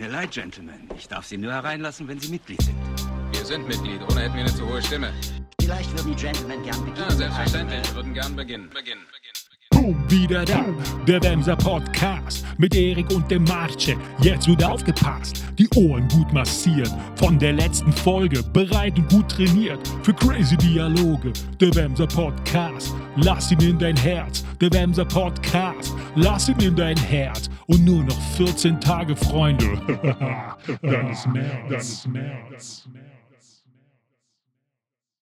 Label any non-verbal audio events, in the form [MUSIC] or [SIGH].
mir leid, Gentlemen. Ich darf Sie nur hereinlassen, wenn Sie Mitglied sind. Wir sind Mitglied, ohne hätten wir eine zu hohe Stimme. Vielleicht würden die Gentlemen gern beginnen. Ja, selbstverständlich. Wir würden gern beginnen. Beginnen. Boom, wieder da, der Wemser Podcast mit Erik und dem Marce. Jetzt wird aufgepasst, die Ohren gut massiert. Von der letzten Folge bereit und gut trainiert für crazy Dialoge. Der Wemser Podcast, lass ihn in dein Herz. Der Wemser Podcast, lass ihn in dein Herz. Und nur noch 14 Tage, Freunde. [LAUGHS] Dann ist März. Dann ist März.